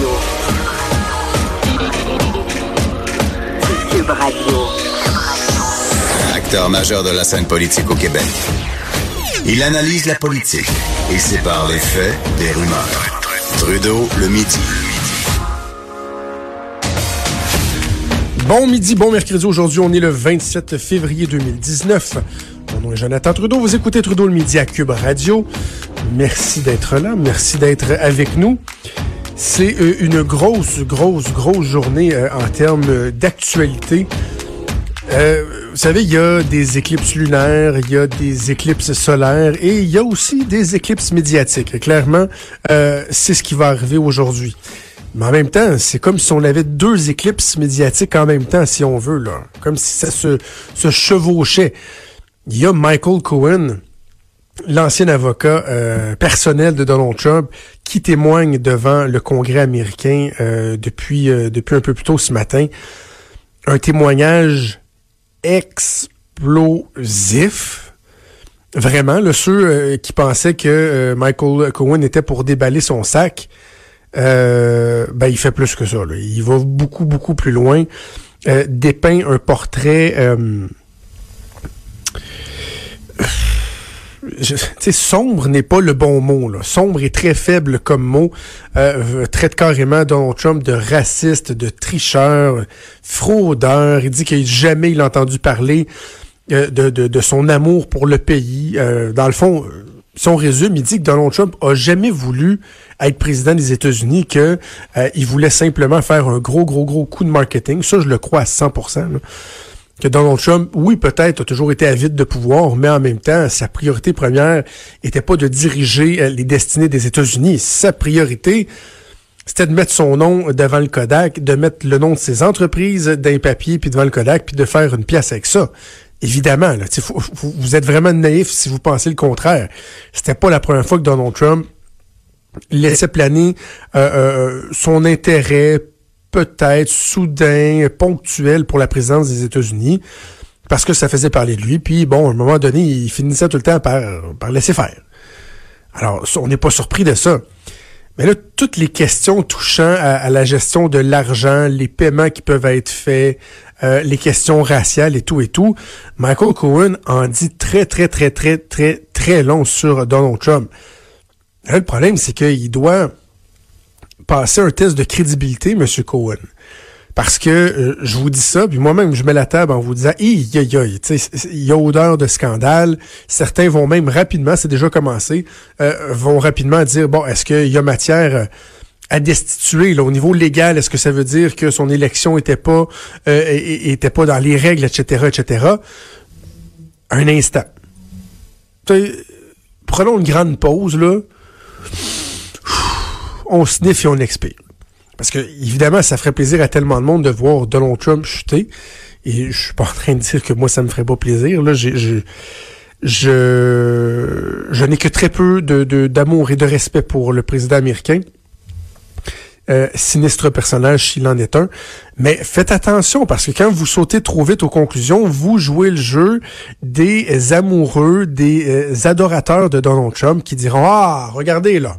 Radio. Cube Radio. Acteur majeur de la scène politique au Québec. Il analyse la politique et sépare les faits des rumeurs. Trudeau le midi. Bon midi, bon mercredi. Aujourd'hui, on est le 27 février 2019. Mon nom est Jonathan Trudeau. Vous écoutez Trudeau le midi à Cube Radio. Merci d'être là. Merci d'être avec nous. C'est euh, une grosse, grosse, grosse journée euh, en termes d'actualité. Euh, vous savez, il y a des éclipses lunaires, il y a des éclipses solaires et il y a aussi des éclipses médiatiques. Et clairement, c'est ce qui va arriver aujourd'hui. Mais en même temps, c'est comme si on avait deux éclipses médiatiques en même temps, si on veut, là. Comme si ça se, se chevauchait. Il y a Michael Cohen, l'ancien avocat euh, personnel de Donald Trump, qui témoigne devant le Congrès américain euh, depuis, euh, depuis un peu plus tôt ce matin. Un témoignage explosif. Vraiment, là, ceux qui pensaient que Michael Cohen était pour déballer son sac, ben il fait plus que ça. Il va beaucoup, beaucoup plus loin. dépeint un portrait sais, sombre n'est pas le bon mot. Là. Sombre est très faible comme mot. Euh, traite carrément Donald Trump de raciste, de tricheur, fraudeur. Il dit qu'il jamais entendu parler euh, de, son amour pour le pays. Euh, dans le fond, si on résume, il dit que Donald Trump a jamais voulu être président des États-Unis, que euh, voulait simplement faire un gros, gros, gros coup de marketing. Ça, je le crois à 100% que Donald Trump, oui, peut-être, a toujours été avide de pouvoir, mais en même temps, sa priorité première était pas de diriger euh, les destinées des États-Unis. Sa priorité, c'était de mettre son nom devant le Kodak, de mettre le nom de ses entreprises d'un papier, puis devant le Kodak, puis de faire une pièce avec ça. Évidemment, là, vous êtes vraiment naïf si vous pensez le contraire. C'était pas la première fois que Donald Trump laissait planer euh, euh, son intérêt peut-être soudain, ponctuel pour la présidence des États-Unis, parce que ça faisait parler de lui. Puis bon, à un moment donné, il finissait tout le temps par, par laisser faire. Alors, on n'est pas surpris de ça. Mais là, toutes les questions touchant à, la gestion de l'argent, les paiements qui peuvent être faits, euh, les questions raciales et tout et tout, Michael Cohen en dit très, très, très, très, très, très long sur Donald Trump. le problème, c'est qu'il doit passer un test de crédibilité, M. Cohen. Parce que euh, je vous dis ça, puis moi-même, je mets la table en vous disant, il y a odeur de scandale. Certains vont même rapidement, c'est déjà commencé, euh, vont rapidement dire, bon, est-ce qu'il y a matière euh, à destituer là, au niveau légal Est-ce que ça veut dire que son élection était pas pas dans les règles, etc., etc. Un instant. prenons une grande pause là on sniffe et on expire. Parce que, évidemment, ça ferait plaisir à tellement de monde de voir Donald Trump chuter. Et je suis pas en train de dire que moi, ça me ferait pas plaisir. Là, je, je, n'ai que très peu de, d'amour et de respect pour le président américain. Euh, sinistre personnage s'il en est un. Mais faites attention parce que quand vous sautez trop vite aux conclusions, vous jouez le jeu des amoureux, des euh, adorateurs de Donald Trump qui diront Ah, regardez là,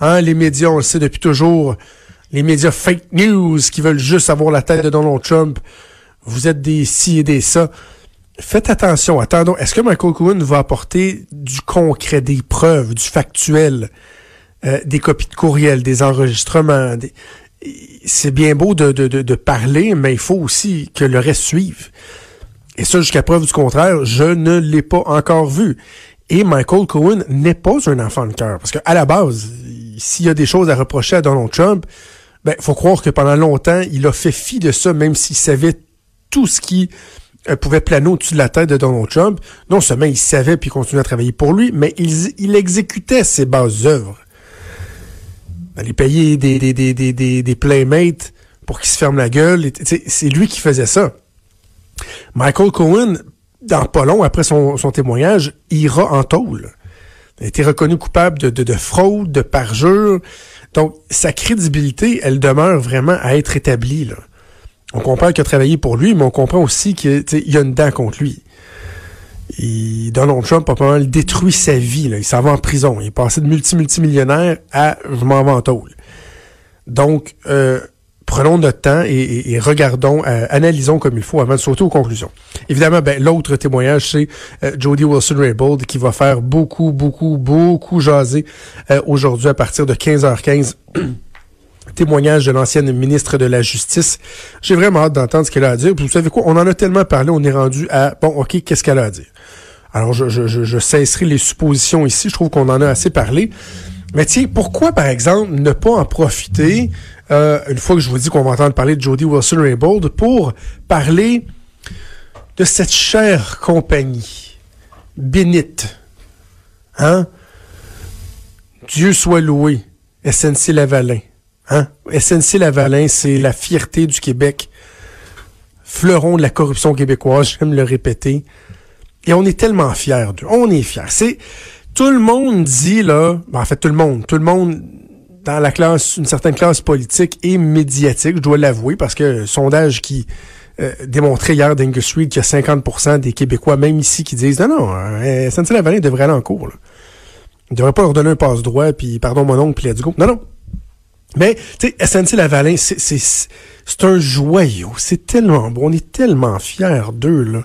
Hein, les médias, on le sait depuis toujours, les médias fake news qui veulent juste avoir la tête de Donald Trump. Vous êtes des ci et des ça. Faites attention. Attendons. Est-ce que Michael Cohen va apporter du concret, des preuves, du factuel, euh, des copies de courriel, des enregistrements? C'est bien beau de, de, de, de, parler, mais il faut aussi que le reste suive. Et ça, jusqu'à preuve du contraire, je ne l'ai pas encore vu. Et Michael Cohen n'est pas un enfant de cœur. Parce qu'à la base, s'il y a des choses à reprocher à Donald Trump, ben, faut croire que pendant longtemps, il a fait fi de ça, même s'il savait tout ce qui euh, pouvait planer au-dessus de la tête de Donald Trump. Non seulement il savait puis continuait à travailler pour lui, mais il, exécutait ses bases œuvres. Aller payer des, des, des, des, des playmates pour qu'ils se ferment la gueule. C'est lui qui faisait ça. Michael Cohen, dans pas long, après son, son témoignage, ira en tôle. A été reconnu coupable de, de, de, fraude, de parjure. Donc, sa crédibilité, elle demeure vraiment à être établie. Là. On comprend qu'il a travaillé pour lui, mais on comprend aussi qu'il y a une dent contre lui. Et Donald Trump a pas détruit sa vie. Là. Il s'en va en prison. Il est passé de multi-multimillionnaire à je m'en. Donc, euh, prenons notre temps et, regardons, euh, analysons comme il faut avant de sauter aux conclusions. Évidemment, ben, l'autre témoignage, c'est euh, Jody Wilson-Raybould qui va faire beaucoup, beaucoup, beaucoup jaser euh, aujourd'hui à partir de 15h15. témoignage de l'ancienne ministre de la Justice. J'ai vraiment hâte d'entendre ce qu'elle a à dire. vous savez quoi, on en a tellement parlé, on est rendu à, bon, OK, qu'est-ce qu'elle a à dire? Alors, je, je, je cesserai les suppositions ici. Je trouve qu'on en a assez parlé. Mais tiens, pourquoi, par exemple, ne pas en profiter, euh, une fois que je vous dis qu'on va entendre parler de Jody Wilson-Raybould, pour parler de cette chère compagnie bénite. Hein? Dieu soit loué, SNC Lavalin. Hein? SNC Lavalin, c'est la fierté du Québec, fleuron de la corruption québécoise, j'aime le répéter. Et on est tellement fiers d'eux. On est fiers. C'est tout le monde dit là, ben, en fait tout le monde, tout le monde dans la classe, une certaine classe politique et médiatique, je dois l'avouer, parce que sondage qui euh, démontrait hier d'Angus Reid qu'il y a 50% des Québécois, même ici, qui disent non, non, euh, SNC-Lavalin devrait aller en cours. Là. Il devrait pas leur donner un passe-droit, puis pardon mon oncle, puis let's go. Non, non. Mais, tu sais, SNC-Lavalin, c'est un joyau. C'est tellement bon. On est tellement fiers d'eux, là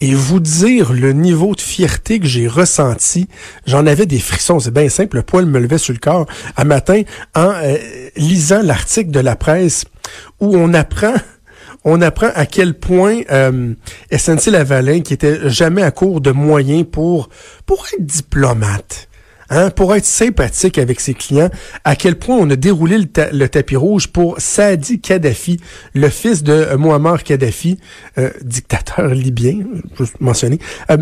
et vous dire le niveau de fierté que j'ai ressenti. J'en avais des frissons, c'est bien simple, le poil me levait sur le corps un matin en euh, lisant l'article de la presse où on apprend on apprend à quel point euh, SNC Lavalin, qui était jamais à court de moyens pour pour être diplomate, Hein, pour être sympathique avec ses clients, à quel point on a déroulé le, tapis rouge pour Saadi Kadhafi, le fils de euh, Muammar Kadhafi, euh, dictateur libyen, je mentionner. Euh,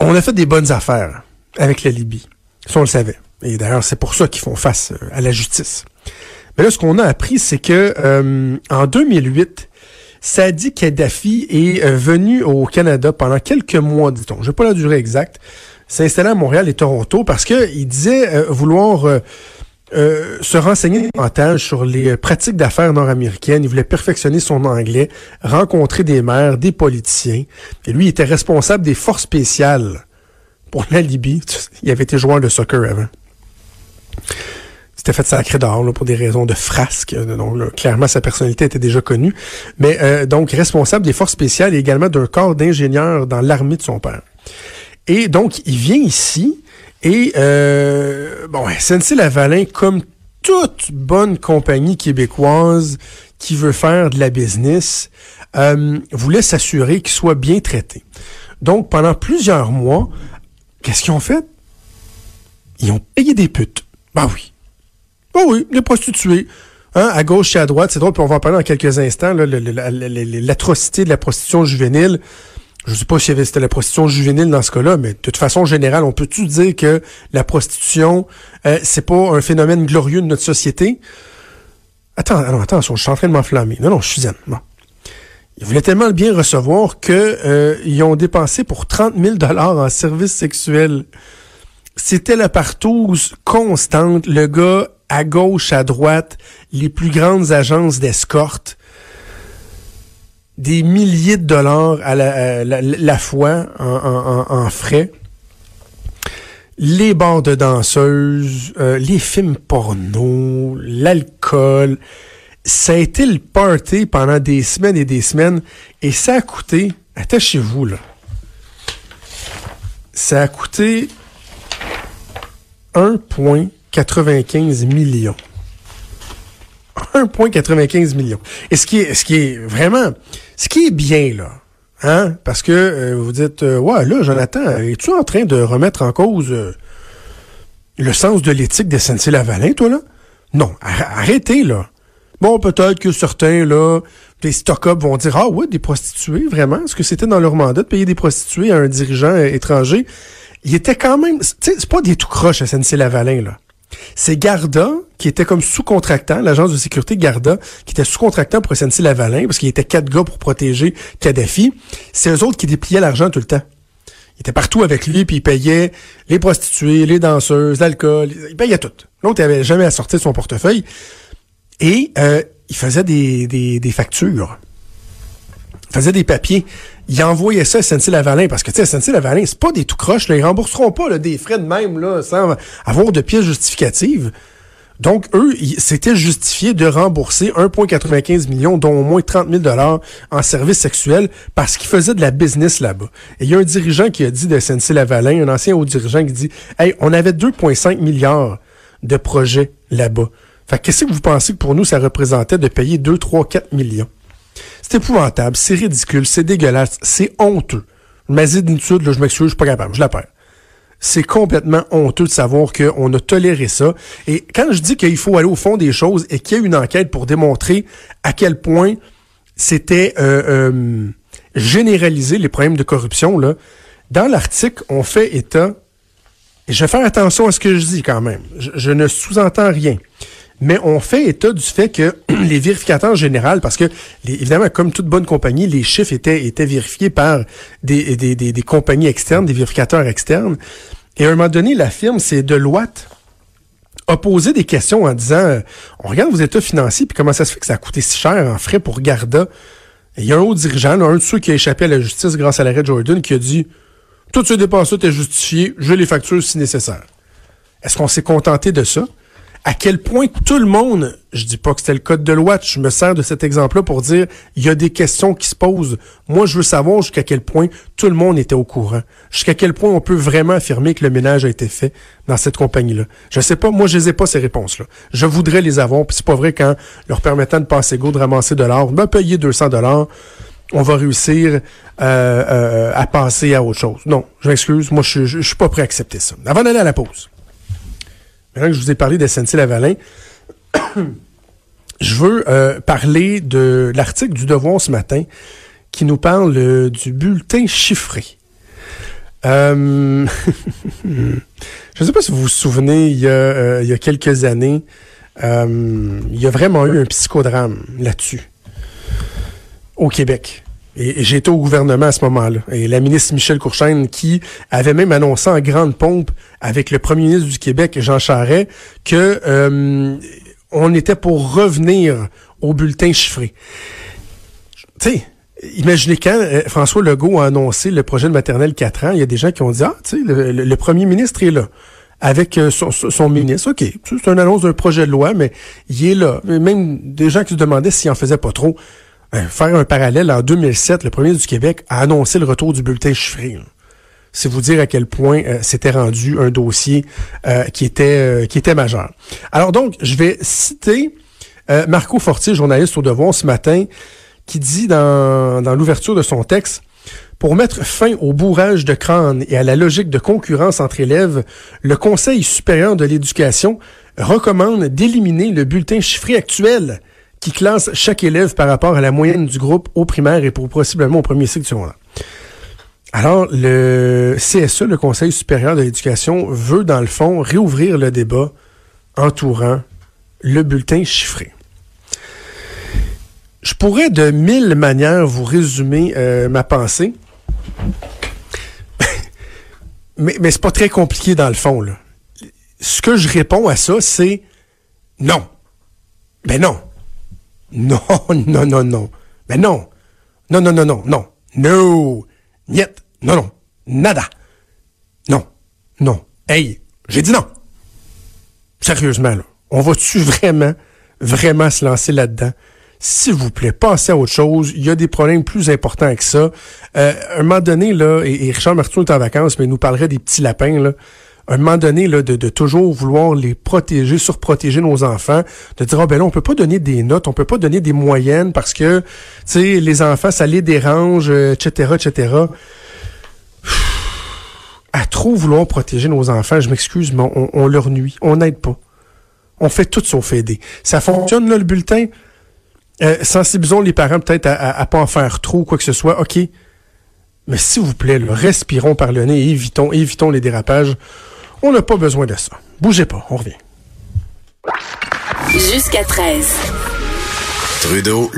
on a fait des bonnes affaires avec la Libye, si on le savait. Et d'ailleurs, c'est pour ça qu'ils font face à la justice. Mais là, ce qu'on a appris, c'est que en 2008, Saadi Kadhafi est venu au Canada pendant quelques mois, dit-on. Je n'ai pas la durée exacte s'installer à Montréal et Toronto parce qu'il disait euh, vouloir euh, euh, se renseigner davantage sur les pratiques d'affaires nord-américaines. Il voulait perfectionner son anglais, rencontrer des maires, des politiciens. Et lui, il était responsable des forces spéciales pour la Libye. Il avait été joueur de soccer avant. C'était fait sacré d'or pour des raisons de frasque. Donc clairement, sa personnalité était déjà connue. Mais donc responsable des forces spéciales et également d'un corps d'ingénieurs dans l'armée de son père. Et donc, il vient ici et, euh, bon, SNC-Lavalin, comme toute bonne compagnie québécoise qui veut faire de la business, euh, voulait s'assurer qu'il soit bien traité. Donc, pendant plusieurs mois, qu'est-ce qu'ils ont fait? Ils ont payé des putes. Ben oui. Ben oui, des prostituées. Hein, à gauche et à droite, c'est drôle, puis on va en parler dans quelques instants, l'atrocité de la prostitution juvénile je sais pas si c'était la prostitution juvénile dans ce cas-là, mais de toute façon générale, on peut-tu dire que la prostitution, euh, c'est pas un phénomène glorieux de notre société? Attends, non, attention, je suis en train de m'enflammer. Non, non, je suis zen. Bon. Ils voulaient tellement le bien recevoir que euh, ils ont dépensé pour 30 000 dollars en services sexuels. C'était la partouze constante. Le gars à gauche, à droite, les plus grandes agences d'escorte des milliers de dollars à la, fois en, frais. Les bandes de danseuses, euh, les films porno, l'alcool. Ça a été le party pendant des semaines et des semaines. Et ça a coûté, attachez-vous là, ça a coûté 1,95 millions. 1,95 millions. Et ce qui est, ce qui est vraiment, ce qui est bien, là, hein, parce que euh, vous dites, euh, ouais, là, Jonathan, es-tu en train de remettre en cause euh, le sens de l'éthique des SNC-Lavalin, toi, là? Non, arrêtez, là. Bon, peut-être que certains, là, les stock-up vont dire, ah ouais, des prostituées, vraiment? Est-ce que c'était dans leur mandat de payer des prostituées à un dirigeant étranger? Il était quand même, tu sais, c'est pas des tout croches SNC-Lavalin, là. C'est Garda, qui était comme sous-contractant, l'agence de sécurité Garda, qui était sous-contractant pour SNC Lavalin, parce qu'il était quatre gars pour protéger Kadhafi. C'est eux autres qui dépliaient l'argent tout le temps. Il était partout avec lui, puis il payait les prostituées, les danseuses, l'alcool, il payait tout. L'autre n'avait jamais à sortir de son portefeuille. Et euh, il faisait des factures. Faisait des papiers il envoyait ça à SNC-Lavalin, parce que, tu sais, SNC-Lavalin, c'est pas des tout croches, là. Ils rembourseront pas, là, des frais de même, là, sans avoir de pièces justificatives. Donc, eux, c'était justifié de rembourser 1,95 million, dont au moins 30 000 dollars en services sexuels, parce qu'ils faisaient de la business là-bas. Et il y a un dirigeant qui a dit de SNC-Lavalin, un ancien haut dirigeant qui dit, hey, on avait 2,5 milliards de projets là-bas. Fait qu'est-ce que vous pensez que pour nous, ça représentait de payer 2, 3, 4 millions? C'est épouvantable, c'est ridicule, c'est dégueulasse, c'est honteux. Ma zénitude, là, je m'excuse, je suis pas capable, je la perds. C'est complètement honteux de savoir qu'on a toléré ça. Et quand je dis qu'il faut aller au fond des choses et qu'il y a une enquête pour démontrer à quel point c'était euh, euh, généralisé les problèmes de corruption, là, dans l'article, on fait état, et je vais faire attention à ce que je dis quand même, je ne sous-entends rien, mais on fait état du fait que les vérificateurs généraux, parce que évidemment, comme toute bonne compagnie, les chiffres étaient, étaient vérifiés par des, des, des, compagnies externes, des vérificateurs externes. Et à un moment donné, la firme, c'est Deloitte, a posé des questions en disant euh, on regarde vos états financiers, puis comment ça se fait que ça a coûté si cher en frais pour Garda? Il y a un haut dirigeant, un de ceux qui a échappé à la justice grâce à l'arrêt Jordan, qui a dit Tout ce dépenses-là est justifié, je les facture si nécessaire. Est-ce qu'on s'est contenté de ça? À quel point tout le monde, je dis pas que c'était le code de loi, je me sers de cet exemple-là pour dire il y a des questions qui se posent. Moi, je veux savoir jusqu'à quel point tout le monde était au courant. Jusqu'à quel point on peut vraiment affirmer que le ménage a été fait dans cette compagnie-là. Je sais pas, moi je les ai pas ces réponses-là. Je voudrais les avoir, puis c'est pas vrai qu'en leur permettant de passer go, de ramasser de l'or, ben payer 200 dollars, on va réussir euh, euh, à passer à autre chose. Non, je m'excuse, moi je, je, je suis pas prêt à accepter ça. Avant d'aller à la pause que je vous ai parlé de SNC-Lavalin, je veux euh, parler de l'article du Devoir ce matin qui nous parle euh, du bulletin chiffré. Euh, je ne sais pas si vous vous souvenez, il y a, il y a quelques années, il y a vraiment eu un psychodrame là-dessus au Québec. Et, j'étais au gouvernement à ce moment-là. Et la ministre Michel Courchaine, qui avait même annoncé en grande pompe avec le premier ministre du Québec, Jean Charest, que euh, on était pour revenir au bulletin chiffré. Tu sais, Imaginez quand euh, François Legault a annoncé le projet de maternelle 4 ans, il y a des gens qui ont dit Ah, tu sais, le, premier ministre est là. Avec euh, son, ministre, OK, c'est une annonce d'un projet de loi, mais il est là. Même des gens qui se demandaient s'il en faisait pas trop. Ben, faire un parallèle, en 2007, le premier du Québec a annoncé le retour du bulletin chiffré. C'est vous dire à quel point euh, c'était rendu un dossier euh, qui était euh, qui était majeur. Alors donc, je vais citer Marco Fortier, journaliste au Devoir ce matin, qui dit dans, dans l'ouverture de son texte pour mettre fin au bourrage de crâne et à la logique de concurrence entre élèves, le Conseil supérieur de l'éducation recommande d'éliminer le bulletin chiffré actuel qui classe chaque élève par rapport à la moyenne du groupe au primaire et pour possiblement au premier cycle secondaire. Alors, le CSE, le Conseil supérieur de l'éducation, veut, dans le fond, réouvrir le débat entourant le bulletin chiffré. Je pourrais de mille manières vous résumer euh, ma pensée, mais, mais c'est pas très compliqué dans le fond. Là. Ce que je réponds à ça, c'est non. Ben non. Non, non, non, non. Mais non. Non, non, non, non, non. No. Niet. Non, non. Nada. Non. Non. Hey, j'ai dit non. Sérieusement, là. On va-tu vraiment, vraiment se lancer là-dedans? S'il vous plaît, passez à autre chose. Il y a des problèmes plus importants que ça. Euh, un moment donné, là, et, Richard Martin est en vacances, mais il nous parlerait des petits lapins, là un moment donné, là, de, toujours vouloir les protéger, surprotéger nos enfants, de dire, oh, ben là, on peut pas donner des notes, on peut pas donner des moyennes parce que, tu sais, les enfants, ça les dérange, etc., etc. À trop vouloir protéger nos enfants, je m'excuse, mais on, leur nuit, on n'aide pas. On fait tout sauf aider. Ça fonctionne, là, le bulletin? Euh, sensibilisons les parents peut-être à, à, pas en faire trop, quoi que ce soit. OK. Mais s'il vous plaît, respirons par le nez et évitons, évitons les dérapages. On n'a pas besoin de ça. Bougez pas, on revient. Jusqu'à 13. Trudeau, le